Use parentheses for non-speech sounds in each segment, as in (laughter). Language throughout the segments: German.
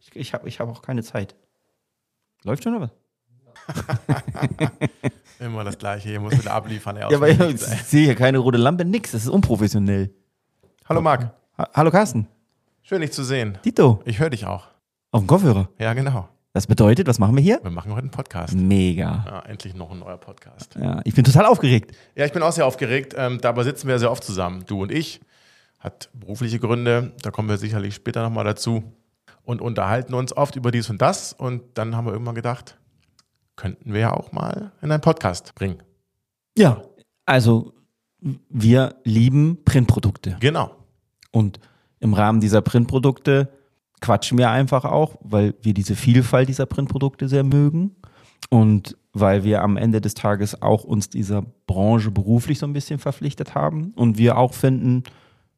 Ich, ich habe ich hab auch keine Zeit. Läuft schon oder was? (laughs) Immer das Gleiche, hier muss wieder abliefern. Ja, aber ich sehe hier keine rote Lampe, nix. Das ist unprofessionell. Hallo Marc, Ha Hallo Carsten. schön dich zu sehen. Tito. Ich höre dich auch. Auf dem Kopfhörer. Ja, genau. Das bedeutet, was machen wir hier? Wir machen heute einen Podcast. Mega. Ja, endlich noch ein neuer Podcast. Ja, ich bin total aufgeregt. Ja, ich bin auch sehr aufgeregt. Ähm, dabei sitzen wir sehr oft zusammen, du und ich. Hat berufliche Gründe, da kommen wir sicherlich später nochmal dazu. Und unterhalten uns oft über dies und das. Und dann haben wir irgendwann gedacht, könnten wir ja auch mal in einen Podcast bringen. Ja. Also, wir lieben Printprodukte. Genau. Und im Rahmen dieser Printprodukte quatschen wir einfach auch, weil wir diese Vielfalt dieser Printprodukte sehr mögen und weil wir am Ende des Tages auch uns dieser Branche beruflich so ein bisschen verpflichtet haben und wir auch finden,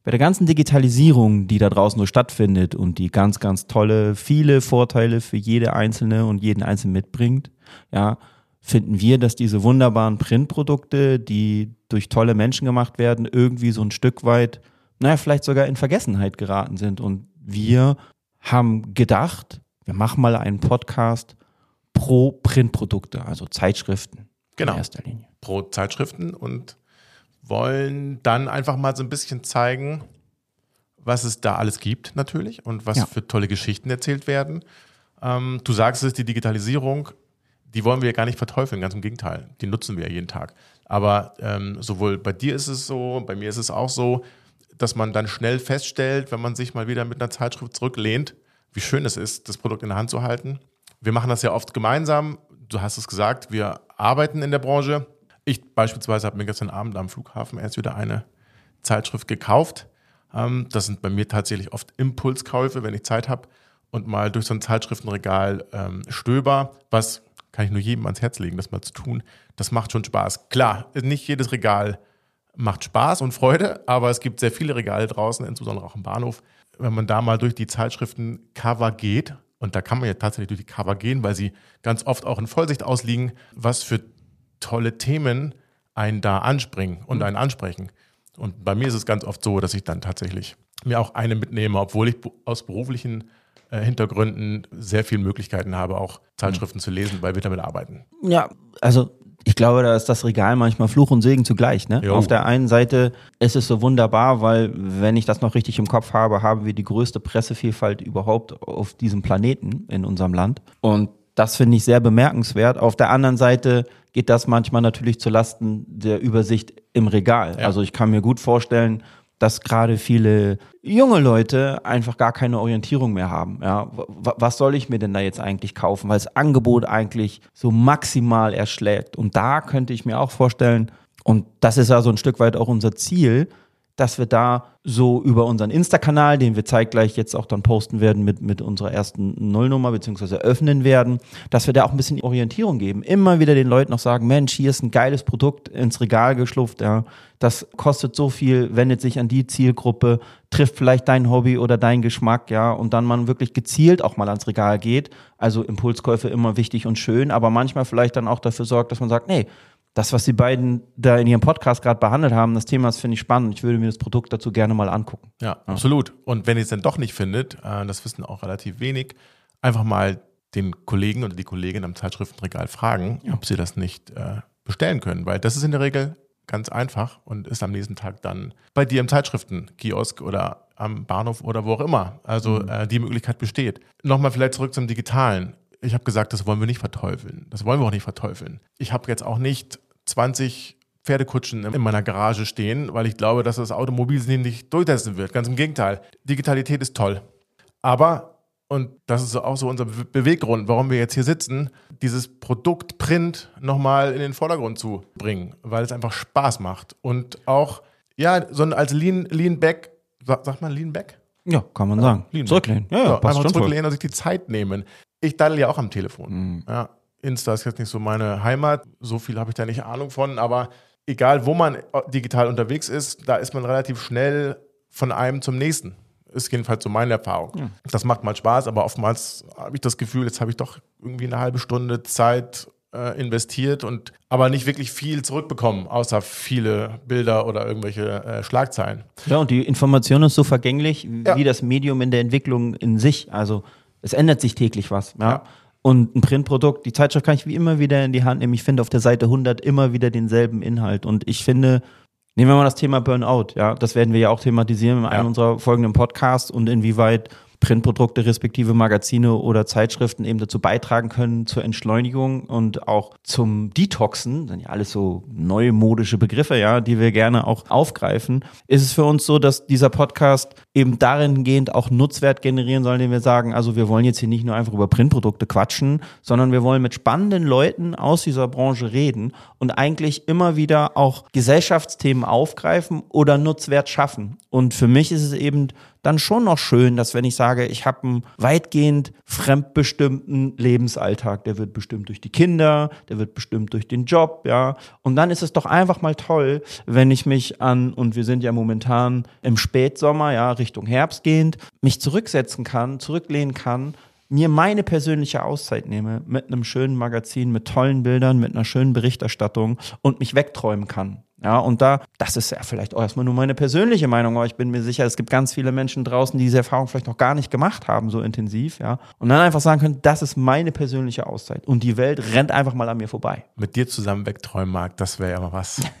bei der ganzen Digitalisierung, die da draußen so stattfindet und die ganz, ganz tolle, viele Vorteile für jede Einzelne und jeden Einzelnen mitbringt, ja, finden wir, dass diese wunderbaren Printprodukte, die durch tolle Menschen gemacht werden, irgendwie so ein Stück weit, naja, vielleicht sogar in Vergessenheit geraten sind. Und wir haben gedacht, wir machen mal einen Podcast pro Printprodukte, also Zeitschriften Genau. in erster Linie. pro Zeitschriften und wollen dann einfach mal so ein bisschen zeigen, was es da alles gibt natürlich und was Ja. für tolle Geschichten erzählt werden. Ähm, du sagst es, die Digitalisierung, die wollen wir ja gar nicht verteufeln, ganz im Gegenteil, die nutzen wir ja jeden Tag. Aber ähm, sowohl bei dir ist es so, bei mir ist es auch so, dass man dann schnell feststellt, wenn man sich mal wieder mit einer Zeitschrift zurücklehnt, wie schön es ist, das Produkt in der Hand zu halten. Wir machen das ja oft gemeinsam. Du hast es gesagt, wir arbeiten in der Branche. Ich beispielsweise habe mir gestern Abend am Flughafen erst wieder eine Zeitschrift gekauft. Ähm, das sind bei mir tatsächlich oft Impulskäufe, wenn ich Zeit habe und mal durch so ein Zeitschriftenregal ähm, stöber, was kann ich nur jedem ans Herz legen, das mal zu tun. Das macht schon Spaß. Klar, nicht jedes Regal macht Spaß und Freude, aber es gibt sehr viele Regale draußen, insbesondere auch im Bahnhof. Wenn man da mal durch die Zeitschriften-Cover geht, und da kann man ja tatsächlich durch die Cover gehen, weil sie ganz oft auch in Vollsicht ausliegen, was für tolle Themen einen da anspringen und einen ansprechen. Und bei mir ist es ganz oft so, dass ich dann tatsächlich mir auch eine mitnehme, obwohl ich aus beruflichen äh, Hintergründen sehr viele Möglichkeiten habe, auch Zeitschriften zu lesen, weil wir damit arbeiten. Ja, also ich glaube, da ist das Regal manchmal Fluch und Segen zugleich. Ne? Jo. Auf der einen Seite ist es so wunderbar, weil, wenn ich das noch richtig im Kopf habe, haben wir die größte Pressevielfalt überhaupt auf diesem Planeten in unserem Land. Und das finde ich sehr bemerkenswert. Auf der anderen Seite geht das manchmal natürlich zu Lasten der Übersicht im Regal. Ja. Also ich kann mir gut vorstellen, dass gerade viele junge Leute einfach gar keine Orientierung mehr haben. Ja, was soll ich mir denn da jetzt eigentlich kaufen, weil das Angebot eigentlich so maximal erschlägt. Und da könnte ich mir auch vorstellen, und das ist ja so ein Stück weit auch unser Ziel, dass wir da so über unseren Insta-Kanal, den wir zeitgleich jetzt auch dann posten werden mit, mit unserer ersten Nullnummer beziehungsweise öffnen werden, dass wir da auch ein bisschen Orientierung geben. Immer wieder den Leuten noch sagen, Mensch, hier ist ein geiles Produkt ins Regal geschlupft, ja. Das kostet so viel, wendet sich an die Zielgruppe, trifft vielleicht dein Hobby oder deinen Geschmack, ja. Und dann man wirklich gezielt auch mal ans Regal geht. Also Impulskäufe immer wichtig und schön, aber manchmal vielleicht dann auch dafür sorgt, dass man sagt, nee, das, was die beiden da in ihrem Podcast gerade behandelt haben, das Thema, das finde ich spannend. Ich würde mir das Produkt dazu gerne mal angucken. Ja, absolut. Und wenn ihr es dann doch nicht findet, äh, das wissen auch relativ wenig, einfach mal den Kollegen oder die Kollegin am Zeitschriftenregal fragen, ob sie das nicht äh, bestellen können, weil das ist in der Regel ganz einfach und ist am nächsten Tag dann bei dir im Zeitschriftenkiosk oder am Bahnhof oder wo auch immer. Also äh, die Möglichkeit besteht. Nochmal vielleicht zurück zum Digitalen. Ich habe gesagt, das wollen wir nicht verteufeln. Das wollen wir auch nicht verteufeln. Ich habe jetzt auch nicht 20 Pferdekutschen in meiner Garage stehen, weil ich glaube, dass das Automobil sie nicht durchsetzen wird. Ganz im Gegenteil. Digitalität ist toll. Aber, und das ist auch so unser Be- Beweggrund, warum wir jetzt hier sitzen, dieses Produkt Print nochmal in den Vordergrund zu bringen, weil es einfach Spaß macht. Und auch, ja, so als Lean, Lean Back, sagt, sagt man Lean Back? Ja, kann man sagen. Lean Zurücklehnen. Ja, ja, Ja, passt einfach voll. zurücklehnen und sich die Zeit nehmen. Ich daddel ja auch am Telefon. Ja, Insta ist jetzt nicht so meine Heimat. So viel habe ich da nicht Ahnung von. Aber egal, wo man digital unterwegs ist, da ist man relativ schnell von einem zum nächsten. Ist jedenfalls so meine Erfahrung. Das macht mal Spaß, aber oftmals habe ich das Gefühl, jetzt habe ich doch irgendwie eine halbe Stunde Zeit äh, investiert und aber nicht wirklich viel zurückbekommen, außer viele Bilder oder irgendwelche äh, Schlagzeilen. Ja, und die Information ist so vergänglich Ja. wie das Medium in der Entwicklung in sich. Also Es ändert sich täglich was. Ja? Ja. Und ein Printprodukt, die Zeitschrift kann ich wie immer wieder in die Hand nehmen. Ich finde auf der Seite 100 immer wieder denselben Inhalt. Und ich finde, nehmen wir mal das Thema Burnout. Ja, das werden wir ja auch thematisieren in einem Ja. unserer folgenden Podcasts und inwieweit Printprodukte respektive Magazine oder Zeitschriften eben dazu beitragen können zur Entschleunigung und auch zum Detoxen, das sind ja alles so neumodische Begriffe, ja, die wir gerne auch aufgreifen, ist es für uns so, dass dieser Podcast eben darin gehend auch Nutzwert generieren soll, indem wir sagen, also wir wollen jetzt hier nicht nur einfach über Printprodukte quatschen, sondern wir wollen mit spannenden Leuten aus dieser Branche reden und eigentlich immer wieder auch Gesellschaftsthemen aufgreifen oder Nutzwert schaffen. Und für mich ist es eben dann schon noch schön, dass wenn ich sage, ich habe einen weitgehend fremdbestimmten Lebensalltag, der wird bestimmt durch die Kinder, der wird bestimmt durch den Job, ja. Und dann ist es doch einfach mal toll, wenn ich mich an, und wir sind ja momentan im Spätsommer, ja, Richtung Herbst gehend, mich zurücksetzen kann, zurücklehnen kann, mir meine persönliche Auszeit nehme mit einem schönen Magazin, mit tollen Bildern, mit einer schönen Berichterstattung und mich wegträumen kann. Ja, und da, das ist ja vielleicht auch erstmal nur meine persönliche Meinung, aber ich bin mir sicher, es gibt ganz viele Menschen draußen, die diese Erfahrung vielleicht noch gar nicht gemacht haben, so intensiv, ja. Und dann einfach sagen können, das ist meine persönliche Auszeit. Und die Welt rennt einfach mal an mir vorbei. Mit dir zusammen wegträumen mag, das wäre ja mal was. (laughs)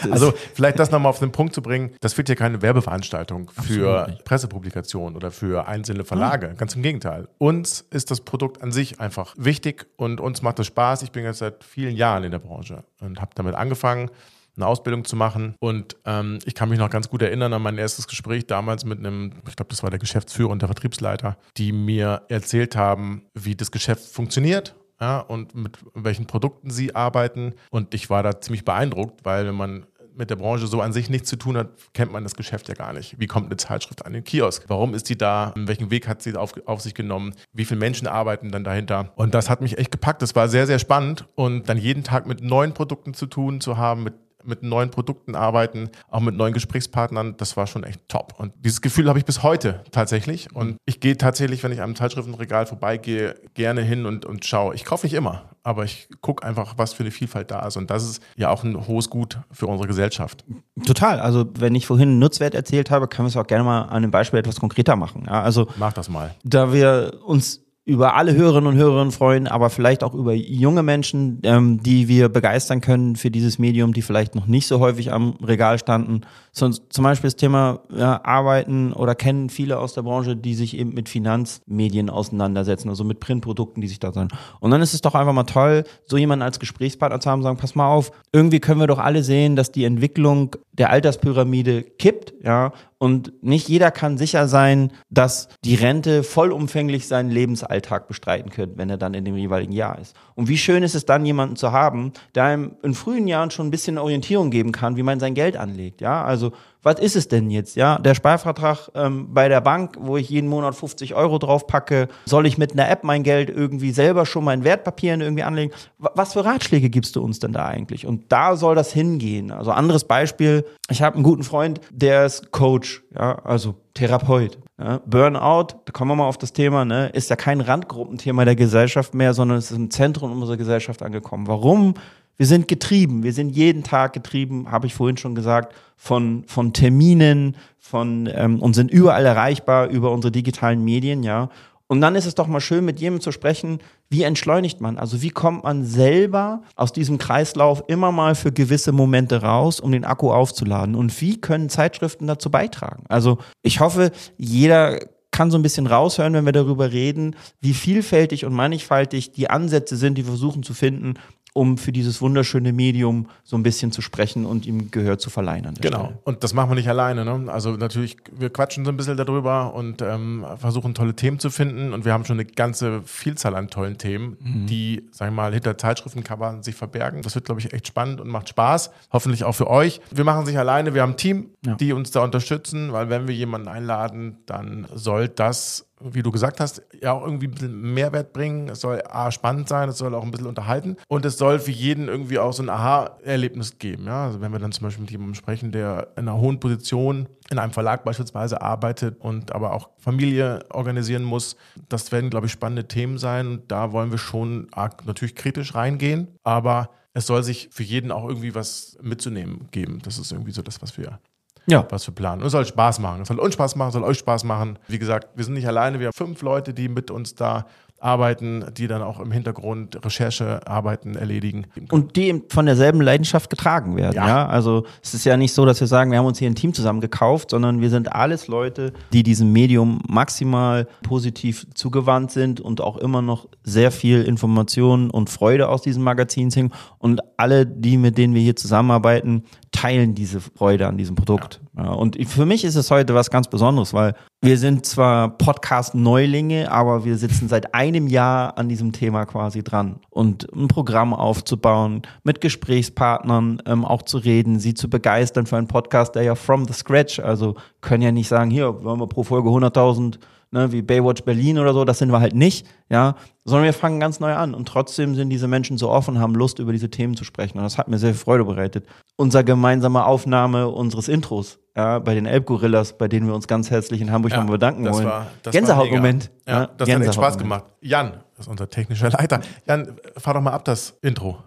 (laughs) also vielleicht das nochmal auf den Punkt zu bringen, das wird ja keine Werbeveranstaltung für Pressepublikationen oder für einzelne Verlage. Ganz im Gegenteil. Uns ist das Produkt an sich einfach wichtig und uns macht es Spaß. Ich bin jetzt seit vielen Jahren in der Branche und habe damit angefangen, eine Ausbildung zu machen. Und ähm, ich kann mich noch ganz gut erinnern an mein erstes Gespräch damals mit einem, ich glaube, das war der Geschäftsführer und der Vertriebsleiter, die mir erzählt haben, wie das Geschäft funktioniert. Ja, und mit welchen Produkten sie arbeiten. Und ich war da ziemlich beeindruckt, weil wenn man mit der Branche so an sich nichts zu tun hat, kennt man das Geschäft ja gar nicht. Wie kommt eine Zeitschrift an den Kiosk? Warum ist die da? Welchen Weg hat sie auf, auf sich genommen? Wie viele Menschen arbeiten dann dahinter? Und das hat mich echt gepackt. Das war sehr, sehr spannend. Und dann jeden Tag mit neuen Produkten zu tun zu haben, mit mit neuen Produkten arbeiten, auch mit neuen Gesprächspartnern, das war schon echt top. Und dieses Gefühl habe ich bis heute tatsächlich. Und ich gehe tatsächlich, wenn ich am Zeitschriftenregal vorbeigehe, gerne hin und, und schaue. Ich kaufe nicht immer, aber ich gucke einfach, was für eine Vielfalt da ist. Und das ist ja auch ein hohes Gut für unsere Gesellschaft. Total. Also, wenn ich vorhin einen Nutzwert erzählt habe, können wir es auch gerne mal an einem Beispiel etwas konkreter machen. Ja, also, Mach das mal. da wir uns über alle Hörerinnen und Hörer freuen, aber vielleicht auch über junge Menschen, ähm, die wir begeistern können für dieses Medium, die vielleicht noch nicht so häufig am Regal standen. Sonst, zum Beispiel das Thema ja, Arbeiten oder kennen viele aus der Branche, die sich eben mit Finanzmedien auseinandersetzen, also mit Printprodukten, die sich da sind. Und dann ist es doch einfach mal toll, so jemanden als Gesprächspartner zu haben, sagen, pass mal auf, irgendwie können wir doch alle sehen, dass die Entwicklung der Alterspyramide kippt, ja, und nicht jeder kann sicher sein, dass die Rente vollumfänglich seinen Lebensalltag bestreiten könnte, wenn er dann in dem jeweiligen Jahr ist. Und wie schön ist es dann, jemanden zu haben, der einem in frühen Jahren schon ein bisschen Orientierung geben kann, wie man sein Geld anlegt. Ja, also was ist es denn jetzt? Ja, der Sparvertrag ähm, bei der Bank, wo ich jeden Monat 50 Euro drauf packe, soll ich mit einer App mein Geld irgendwie selber schon mal in Wertpapieren irgendwie anlegen? Wa- Was für Ratschläge gibst du uns denn da eigentlich? Und da soll das hingehen. Also anderes Beispiel, ich habe einen guten Freund, der ist Coach, ja, also Therapeut. Ja. Burnout, da kommen wir mal auf das Thema, ne, ist ja kein Randgruppenthema der Gesellschaft mehr, sondern es ist im Zentrum unserer Gesellschaft angekommen. Warum? Wir sind getrieben, wir sind jeden Tag getrieben, habe ich vorhin schon gesagt, von, von Terminen, von ähm, und sind überall erreichbar über unsere digitalen Medien, ja. Und dann ist es doch mal schön, mit jemandem zu sprechen, wie entschleunigt man? Also wie kommt man selber aus diesem Kreislauf immer mal für gewisse Momente raus, um den Akku aufzuladen? Und wie können Zeitschriften dazu beitragen? Also ich hoffe, jeder kann so ein bisschen raushören, wenn wir darüber reden, wie vielfältig und mannigfaltig die Ansätze sind, die wir versuchen zu finden, um für dieses wunderschöne Medium so ein bisschen zu sprechen und ihm Gehör zu verleihen. Genau. Stelle. Und das machen wir nicht alleine. Ne? Also natürlich, wir quatschen so ein bisschen darüber und ähm, versuchen tolle Themen zu finden. Und wir haben schon eine ganze Vielzahl an tollen Themen, die, sagen wir mal, hinter Zeitschriftencovern sich verbergen. Das wird, glaube ich, echt spannend und macht Spaß. Hoffentlich auch für euch. Wir machen es nicht alleine. Wir haben ein Team, Ja. die uns da unterstützen, weil wenn wir jemanden einladen, dann soll das wie du gesagt hast, ja auch irgendwie ein bisschen Mehrwert bringen. Es soll A, spannend sein, es soll auch ein bisschen unterhalten und es soll für jeden irgendwie auch so ein Aha-Erlebnis geben. Ja? Also wenn wir dann zum Beispiel mit jemandem sprechen, der in einer hohen Position in einem Verlag beispielsweise arbeitet und aber auch Familie organisieren muss, das werden, glaube ich, spannende Themen sein und da wollen wir schon arg natürlich kritisch reingehen, aber es soll sich für jeden auch irgendwie was mitzunehmen geben. Das ist irgendwie so das, was wir Ja. was wir planen. Und es soll Spaß machen. Es soll uns Spaß machen, es soll euch Spaß machen. Wie gesagt, wir sind nicht alleine. Wir haben fünf Leute, die mit uns da arbeiten, die dann auch im Hintergrund Recherchearbeiten erledigen. Und die eben von derselben Leidenschaft getragen werden. Ja. Ja. Also es ist ja nicht so, dass wir sagen, wir haben uns hier ein Team zusammen gekauft, sondern wir sind alles Leute, die diesem Medium maximal positiv zugewandt sind und auch immer noch sehr viel Information und Freude aus diesem Magazin ziehen. Und alle, die, mit denen wir hier zusammenarbeiten, teilen diese Freude an diesem Produkt. Ja. Und für mich ist es heute was ganz Besonderes, weil wir sind zwar Podcast-Neulinge, aber wir sitzen seit einem Jahr an diesem Thema quasi dran. Und ein Programm aufzubauen, mit Gesprächspartnern ähm, auch zu reden, sie zu begeistern für einen Podcast, der ja from the scratch, also können ja nicht sagen, hier, wollen wir pro Folge 100.000 ne, wie Baywatch Berlin oder so, das sind wir halt nicht, ja, sondern wir fangen ganz neu an und trotzdem sind diese Menschen so offen, haben Lust, über diese Themen zu sprechen und das hat mir sehr viel Freude bereitet. Unser gemeinsame Aufnahme unseres Intros, ja, bei den Elbgorillas, bei denen wir uns ganz herzlich in Hamburg Ja, nochmal bedanken das wollen. war- das war Gänsehautmoment. Ja, ne? das hat echt Spaß gemacht. Jan, das ist unser technischer Leiter. Jan, fahr doch mal ab das Intro.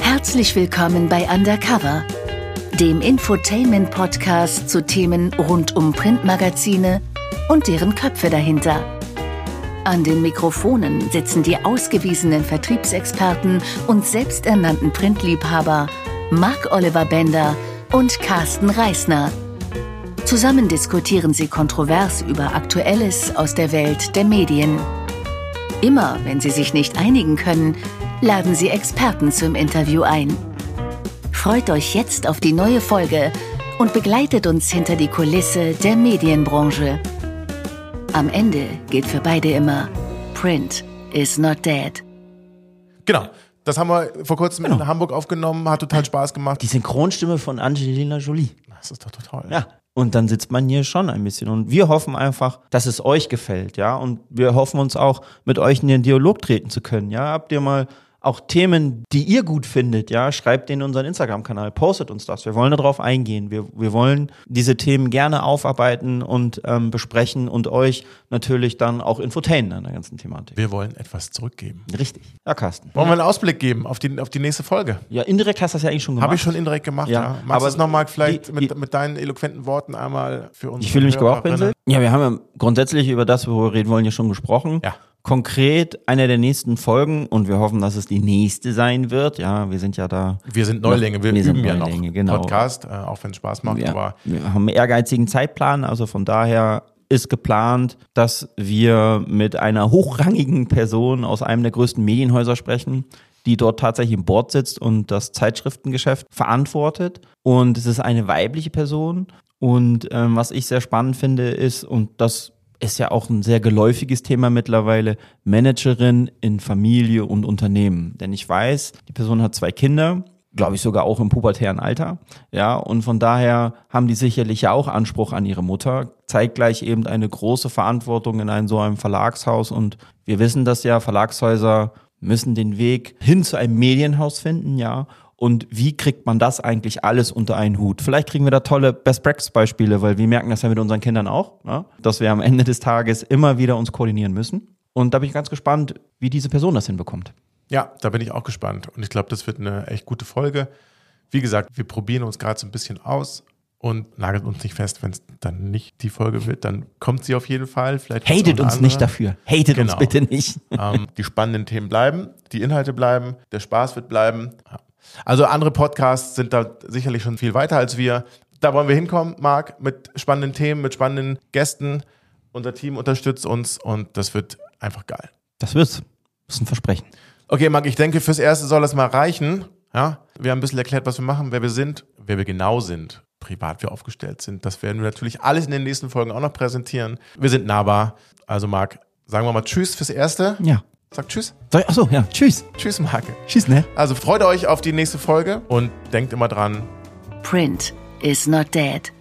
Herzlich willkommen bei Undercover, dem Infotainment-Podcast zu Themen rund um Printmagazine und deren Köpfe dahinter. An den Mikrofonen sitzen die ausgewiesenen Vertriebsexperten und selbsternannten Printliebhaber Marc Oliver Bender und Carsten Reisner. Zusammen diskutieren sie kontrovers über Aktuelles aus der Welt der Medien. Immer wenn sie sich nicht einigen können, laden sie Experten zum Interview ein. Freut euch jetzt auf die neue Folge und begleitet uns hinter die Kulisse der Medienbranche. Am Ende gilt für beide immer, Print is not dead. Genau. Das haben wir vor kurzem in Hamburg aufgenommen, hat total Spaß gemacht. Die Synchronstimme von Angelina Jolie. Das ist doch total. Ja. Und dann sitzt man hier schon ein bisschen. Und wir hoffen einfach, dass es euch gefällt, ja. Und wir hoffen uns auch, mit euch in den Dialog treten zu können, ja. Habt ihr mal auch Themen, die ihr gut findet, ja, schreibt den in unseren Instagram-Kanal, postet uns das. Wir wollen darauf eingehen. Wir, wir wollen diese Themen gerne aufarbeiten und ähm, besprechen und euch natürlich dann auch infotainen an der ganzen Thematik. Wir wollen etwas zurückgeben. Richtig. Ja, Carsten. Wollen wir einen Ausblick geben auf die, auf die nächste Folge? Ja, indirekt hast du das ja eigentlich schon gemacht. Habe ich schon indirekt gemacht, ja. Ja, Magst aber du es nochmal vielleicht die- mit, die- mit deinen eloquenten Worten einmal für uns? Ich fühle mich gebauchpinselt. Ja, wir haben ja grundsätzlich über das, worüber wir reden wollen, ja schon gesprochen. Ja. Konkret eine der nächsten Folgen und wir hoffen, dass es die nächste sein wird. Ja, wir sind ja da. Wir sind Neulinge, wir, Wir üben ja noch genau. Podcast, äh, auch wenn es Spaß macht, Wir, aber wir haben einen ehrgeizigen Zeitplan, also von daher ist geplant, dass wir mit einer hochrangigen Person aus einem der größten Medienhäuser sprechen, die dort tatsächlich im Board sitzt und das Zeitschriftengeschäft verantwortet. Und es ist eine weibliche Person. Und ähm, was ich sehr spannend finde, ist, und das ist ja auch ein sehr geläufiges Thema mittlerweile, Managerin in Familie und Unternehmen. Denn ich weiß, die Person hat zwei Kinder, glaube ich sogar auch im pubertären Alter. Ja, und von daher haben die sicherlich ja auch Anspruch an ihre Mutter, zeigt gleich eben eine große Verantwortung in einem so einem Verlagshaus. Und wir wissen das ja, Verlagshäuser müssen den Weg hin zu einem Medienhaus finden, ja. Und wie kriegt man das eigentlich alles unter einen Hut? Vielleicht kriegen wir da tolle Best-Practice-Beispiele, weil wir merken das ja mit unseren Kindern auch, ne? dass wir am Ende des Tages immer wieder uns koordinieren müssen. Und da bin ich ganz gespannt, wie diese Person das hinbekommt. ja, da bin ich auch gespannt. Und ich glaube, das wird eine echt gute Folge. Wie gesagt, wir probieren uns gerade so ein bisschen aus und nageln uns nicht fest, wenn es dann nicht die Folge wird, dann kommt sie auf jeden Fall. Vielleicht Hatet uns nicht andere. dafür. Hatet uns Genau. bitte nicht. ähm, die spannenden Themen bleiben, die Inhalte bleiben, der Spaß wird bleiben. Also andere Podcasts sind da sicherlich schon viel weiter als wir. Da wollen wir hinkommen, Marc, mit spannenden Themen, mit spannenden Gästen. Unser Team unterstützt uns und das wird einfach geil. Das wird's. Das ist ein Versprechen. Okay, Marc, ich denke, fürs Erste soll das mal reichen. Ja, wir haben ein bisschen erklärt, was wir machen, wer wir sind, wer wir genau sind, privat wir aufgestellt sind. Das werden wir natürlich alles in den nächsten Folgen auch noch präsentieren. Wir sind nahbar. Also, Marc, sagen wir mal Tschüss fürs Erste. Ja. Sag Tschüss. Achso, ja. Tschüss. Tschüss, Marc. Tschüss, ne? Also freut euch auf die nächste Folge und denkt immer dran, Print is not dead.